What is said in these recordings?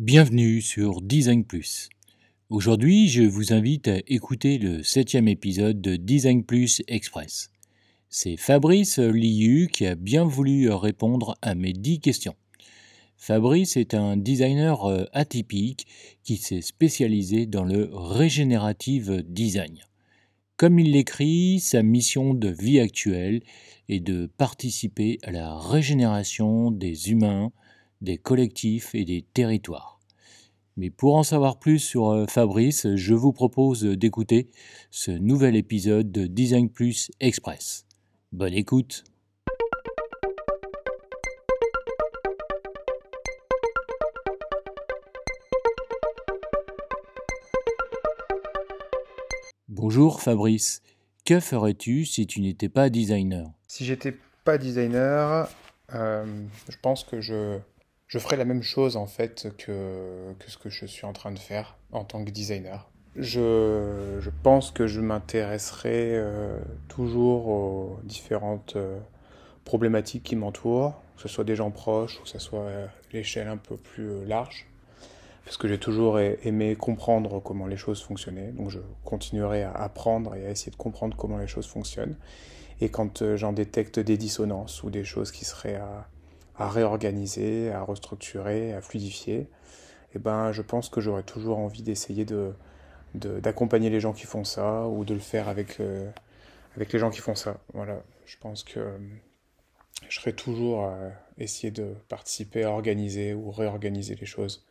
Bienvenue sur Design Plus. Aujourd'hui, je vous invite à écouter le septième épisode de Design Plus Express. C'est Fabrice Liu qui a bien voulu répondre à mes dix questions. Fabrice est un designer euh, atypique qui s'est spécialisé dans le régénérative design. Comme il l'écrit, sa mission de vie actuelle est de participer à la régénération des humains, des collectifs et des territoires. Mais pour en savoir plus sur euh, Fabrice, je vous propose d'écouter ce nouvel épisode de Design Plus Express. Bonne écoute Bonjour Fabrice, que ferais-tu si tu n'étais pas designer? Si j'étais pas designer, euh, je pense que je, je ferais la même chose en fait que, ce que je suis en train de faire en tant que designer. Je, pense que je m'intéresserai euh, toujours aux différentes euh, problématiques qui m'entourent, que ce soit des gens proches ou que ce soit à l'échelle un peu plus large parce que j'ai toujours aimé comprendre comment les choses fonctionnaient. Donc je continuerai à apprendre et à essayer de comprendre comment les choses fonctionnent. Et quand euh, j'en détecte des dissonances ou des choses qui seraient à, à réorganiser, à restructurer, à fluidifier, eh ben, je pense que j'aurais toujours envie d'essayer de, d'accompagner les gens qui font ça ou de le faire avec, euh, les gens qui font ça. Voilà, je pense que euh, je serais toujours à essayer de participer à organiser ou réorganiser les choses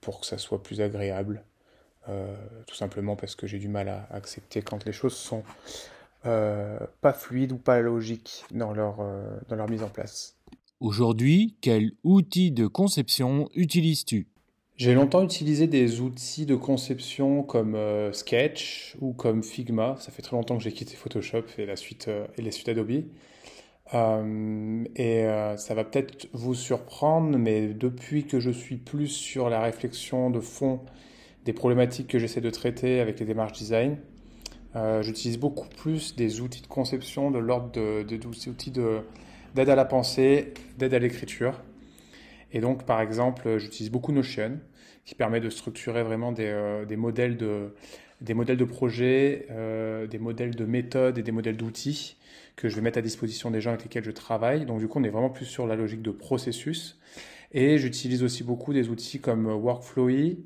pour que ça soit plus agréable. Euh, tout simplement parce que j'ai du mal à accepter quand les choses sont pas fluides ou pas logiques dans leur mise en place. Aujourd'hui, quel outil de conception utilises-tu? J'ai longtemps utilisé des outils de conception comme Sketch ou comme Figma. Ça fait très longtemps que j'ai quitté Photoshop et la suite, et les suites Adobe. Euh, et euh, ça va peut-être vous surprendre, mais depuis que je suis plus sur la réflexion de fond des problématiques que j'essaie de traiter avec les démarches design, euh, j'utilise beaucoup plus des outils de conception de l'ordre de, de, de, outils d'aide à la pensée, d'aide à l'écriture. Et donc, par exemple, j'utilise beaucoup Notion, qui permet de structurer vraiment des, des modèles de des modèles de projets, des modèles de méthodes et des modèles d'outils que je vais mettre à disposition des gens avec lesquels je travaille. Donc du coup, on est vraiment plus sur la logique de processus. Et j'utilise aussi beaucoup des outils comme Workflowy,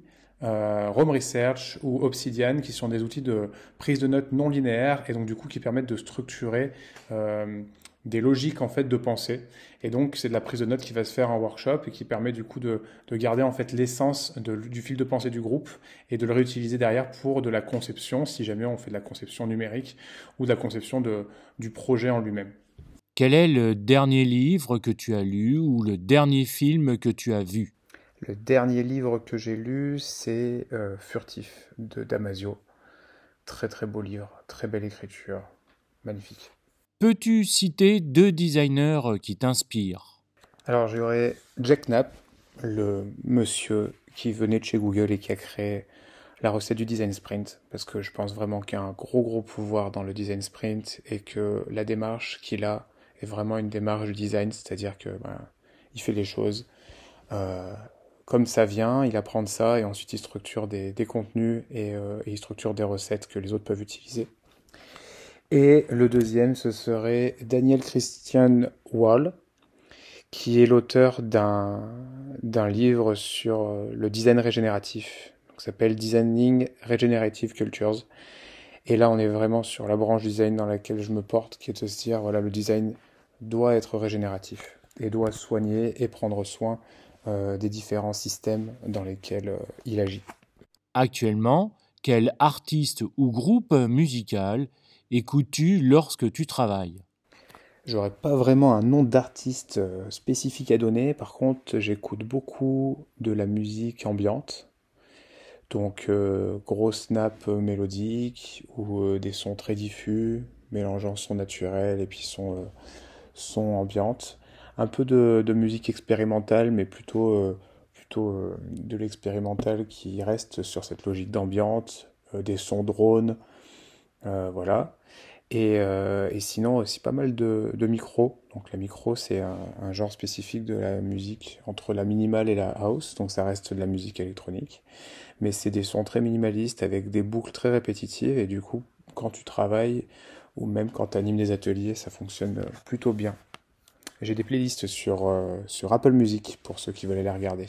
euh, Rome Research ou Obsidian, qui sont des outils de prise de notes non linéaires et donc du coup qui permettent de structurer euh, des logiques en fait de pensée. Et donc c'est de la prise de notes qui va se faire en workshop et qui permet du coup de, de garder en fait l'essence du fil de pensée du groupe et de le réutiliser derrière pour de la conception, si jamais on fait de la conception numérique ou de la conception de, du projet en lui-même. Quel est le dernier livre que tu as lu ou le dernier film que tu as vu? Le dernier livre que j'ai lu, c'est euh, Furtif de Damasio. Très très beau livre, très belle écriture, magnifique. Peux-tu citer deux designers euh, qui t'inspirent? Alors j'aurais Jack Knapp, le monsieur qui venait de chez Google et qui a créé la recette du design sprint, parce que je pense vraiment qu'il y a un gros gros pouvoir dans le design sprint et que la démarche qu'il a est vraiment une démarche du design, c'est-à-dire que ben, il fait les choses euh, comme ça vient, il apprend de ça et ensuite il structure des, contenus et, euh, et il structure des recettes que les autres peuvent utiliser. Et le deuxième, ce serait Daniel Christian Wall, qui est l'auteur d'un, d'un livre sur euh, le design régénératif, qui s'appelle Designing Regenerative Cultures. Et là, on est vraiment sur la branche design dans laquelle je me porte, qui est de se dire, voilà, le design doit être régénératif et doit soigner et prendre soin euh, des différents systèmes dans lesquels euh, il agit. Actuellement, quel artiste ou groupe musical écoutes-tu lorsque tu travailles J'aurais pas vraiment un nom d'artiste euh, spécifique à donner. Par contre, j'écoute beaucoup de la musique ambiante. Donc, euh, gros snap mélodique ou euh, des sons très diffus, mélangeant son naturel et puis son, son ambiante. Un peu de, musique expérimentale, mais plutôt, plutôt de l'expérimental qui reste sur cette logique d'ambiance, des sons drones, voilà. Et, sinon aussi pas mal de, de micros. Donc la micro c'est un, genre spécifique de la musique entre la minimale et la house, donc ça reste de la musique électronique. Mais c'est des sons très minimalistes avec des boucles très répétitives et du coup quand tu travailles ou même quand tu animes des ateliers ça fonctionne plutôt bien. J'ai des playlists sur, sur Apple Music pour ceux qui veulent les regarder.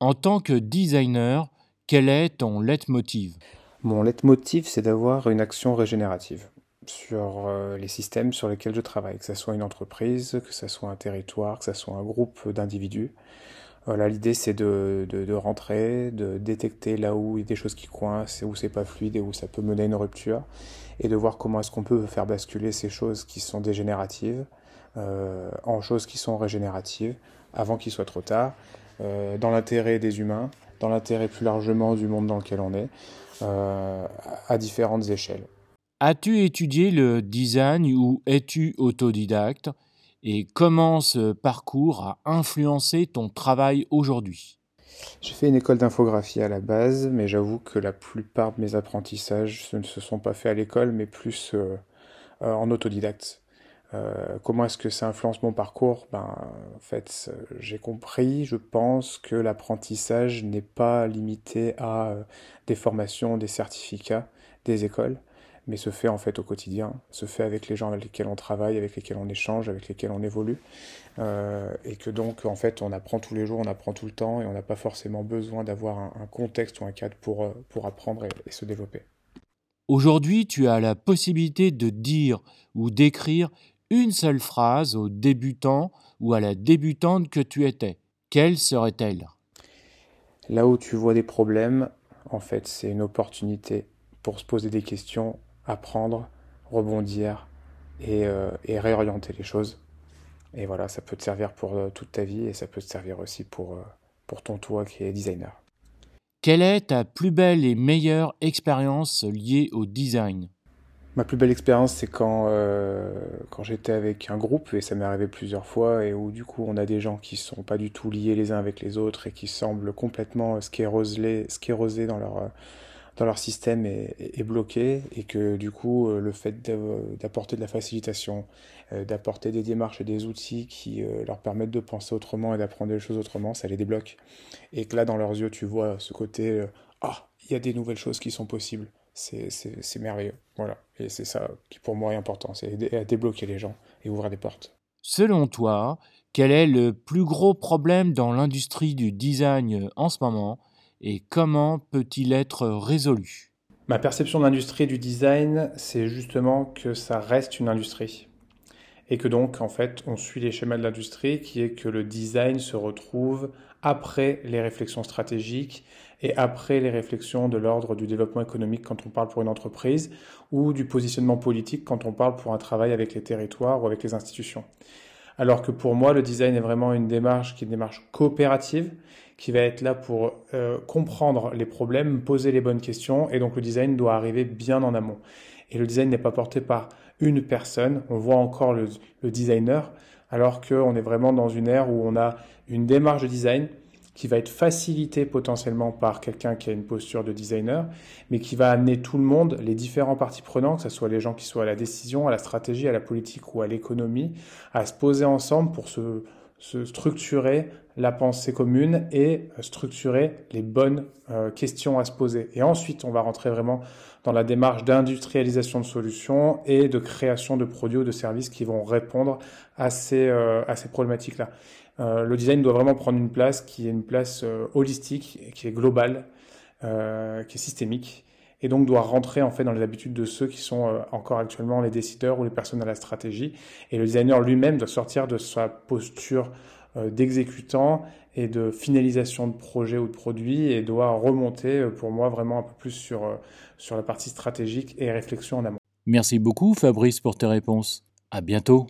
En tant que designer, quel est ton leitmotiv? Mon leitmotiv, c'est d'avoir une action régénérative sur euh, les systèmes sur lesquels je travaille, que ce soit une entreprise, que ce soit un territoire, que ce soit un groupe d'individus. Voilà, l'idée c'est de, de, rentrer, de détecter là où il y a des choses qui coincent, où c'est pas fluide et où ça peut mener à une rupture, et de voir comment est-ce qu'on peut faire basculer ces choses qui sont dégénératives euh, en choses qui sont régénératives avant qu'il soit trop tard, euh, dans l'intérêt des humains, dans l'intérêt plus largement du monde dans lequel on est, euh, à différentes échelles. As-tu étudié le design ou es-tu autodidacte et comment ce parcours a influencé ton travail aujourd'hui? J'ai fait une école d'infographie à la base, mais j'avoue que la plupart de mes apprentissages ne se sont pas faits à l'école, mais plus euh, en autodidacte. Euh, comment est-ce que ça influence mon parcours? Ben, En fait, j'ai compris, je pense, que l'apprentissage n'est pas limité à euh, des formations, des certificats, des écoles, mais se fait en fait au quotidien, se fait avec les gens avec lesquels on travaille, avec lesquels on échange, avec lesquels on évolue, euh, et que donc en fait on apprend tous les jours, on apprend tout le temps, et on n'a pas forcément besoin d'avoir un, contexte ou un cadre pour, pour apprendre et se développer. Aujourd'hui, tu as la possibilité de dire ou d'écrire une seule phrase au débutant ou à la débutante que tu étais, quelle serait-elle? Là où tu vois des problèmes, en fait, c'est une opportunité pour se poser des questions, apprendre, rebondir et, euh, réorienter les choses. Et voilà, ça peut te servir pour euh, toute ta vie et ça peut te servir aussi pour, euh, pour ton toi qui est designer. Quelle est ta plus belle et meilleure expérience liée au design? Ma plus belle expérience, c'est quand, euh, quand j'étais avec un groupe, et ça m'est arrivé plusieurs fois, et où du coup on a des gens qui sont pas du tout liés les uns avec les autres et qui semblent complètement sclérosés, dans leur, dans leur système et, bloqués, et que du coup euh, le fait d'apporter de la facilitation, euh, d'apporter des démarches et des outils qui leur permettent de penser autrement et d'apprendre les choses autrement, ça les débloque. Et que là dans leurs yeux tu vois ce côté Ah, il y a des nouvelles choses qui sont possibles c'est merveilleux. Voilà. Et c'est ça qui pour moi est important, c'est aider à débloquer les gens et ouvrir des portes. Selon toi, quel est le plus gros problème dans l'industrie du design en ce moment et comment peut-il être résolu? Ma perception de l'industrie du design, c'est justement que ça reste une industrie. Et que donc, en fait, on suit les schémas de l'industrie, qui est que le design se retrouve après les réflexions stratégiques et après les réflexions de l'ordre du développement économique quand on parle pour une entreprise ou du positionnement politique quand on parle pour un travail avec les territoires ou avec les institutions. Alors que pour moi, le design est vraiment une démarche qui est une démarche coopérative, qui va être là pour euh, comprendre les problèmes, poser les bonnes questions, et donc le design doit arriver bien en amont. Et le design n'est pas porté par une personne, on voit encore le, le designer, alors qu'on est vraiment dans une ère où on a une démarche de design qui va être facilité potentiellement par quelqu'un qui a une posture de designer, mais qui va amener tout le monde, les différents parties prenantes, que ce soit les gens qui soient à la décision, à la stratégie, à la politique ou à l'économie, à se poser ensemble pour se, se, structurer la pensée commune et structurer les bonnes euh, questions à se poser. Et ensuite, on va rentrer vraiment dans la démarche d'industrialisation de solutions et de création de produits ou de services qui vont répondre à ces, euh, à ces problématiques-là. Euh, le design doit vraiment prendre une place qui est une place euh, holistique, qui est globale, euh, qui est systémique, et donc doit rentrer en fait dans les habitudes de ceux qui sont encore actuellement les décideurs ou les personnes à la stratégie. Et le designer lui-même doit sortir de sa posture d'exécutant et de finalisation de projet ou de produit et doit remonter pour moi vraiment un peu plus sur, sur la partie stratégique et réflexion en amont. Merci beaucoup Fabrice pour tes réponses. À bientôt.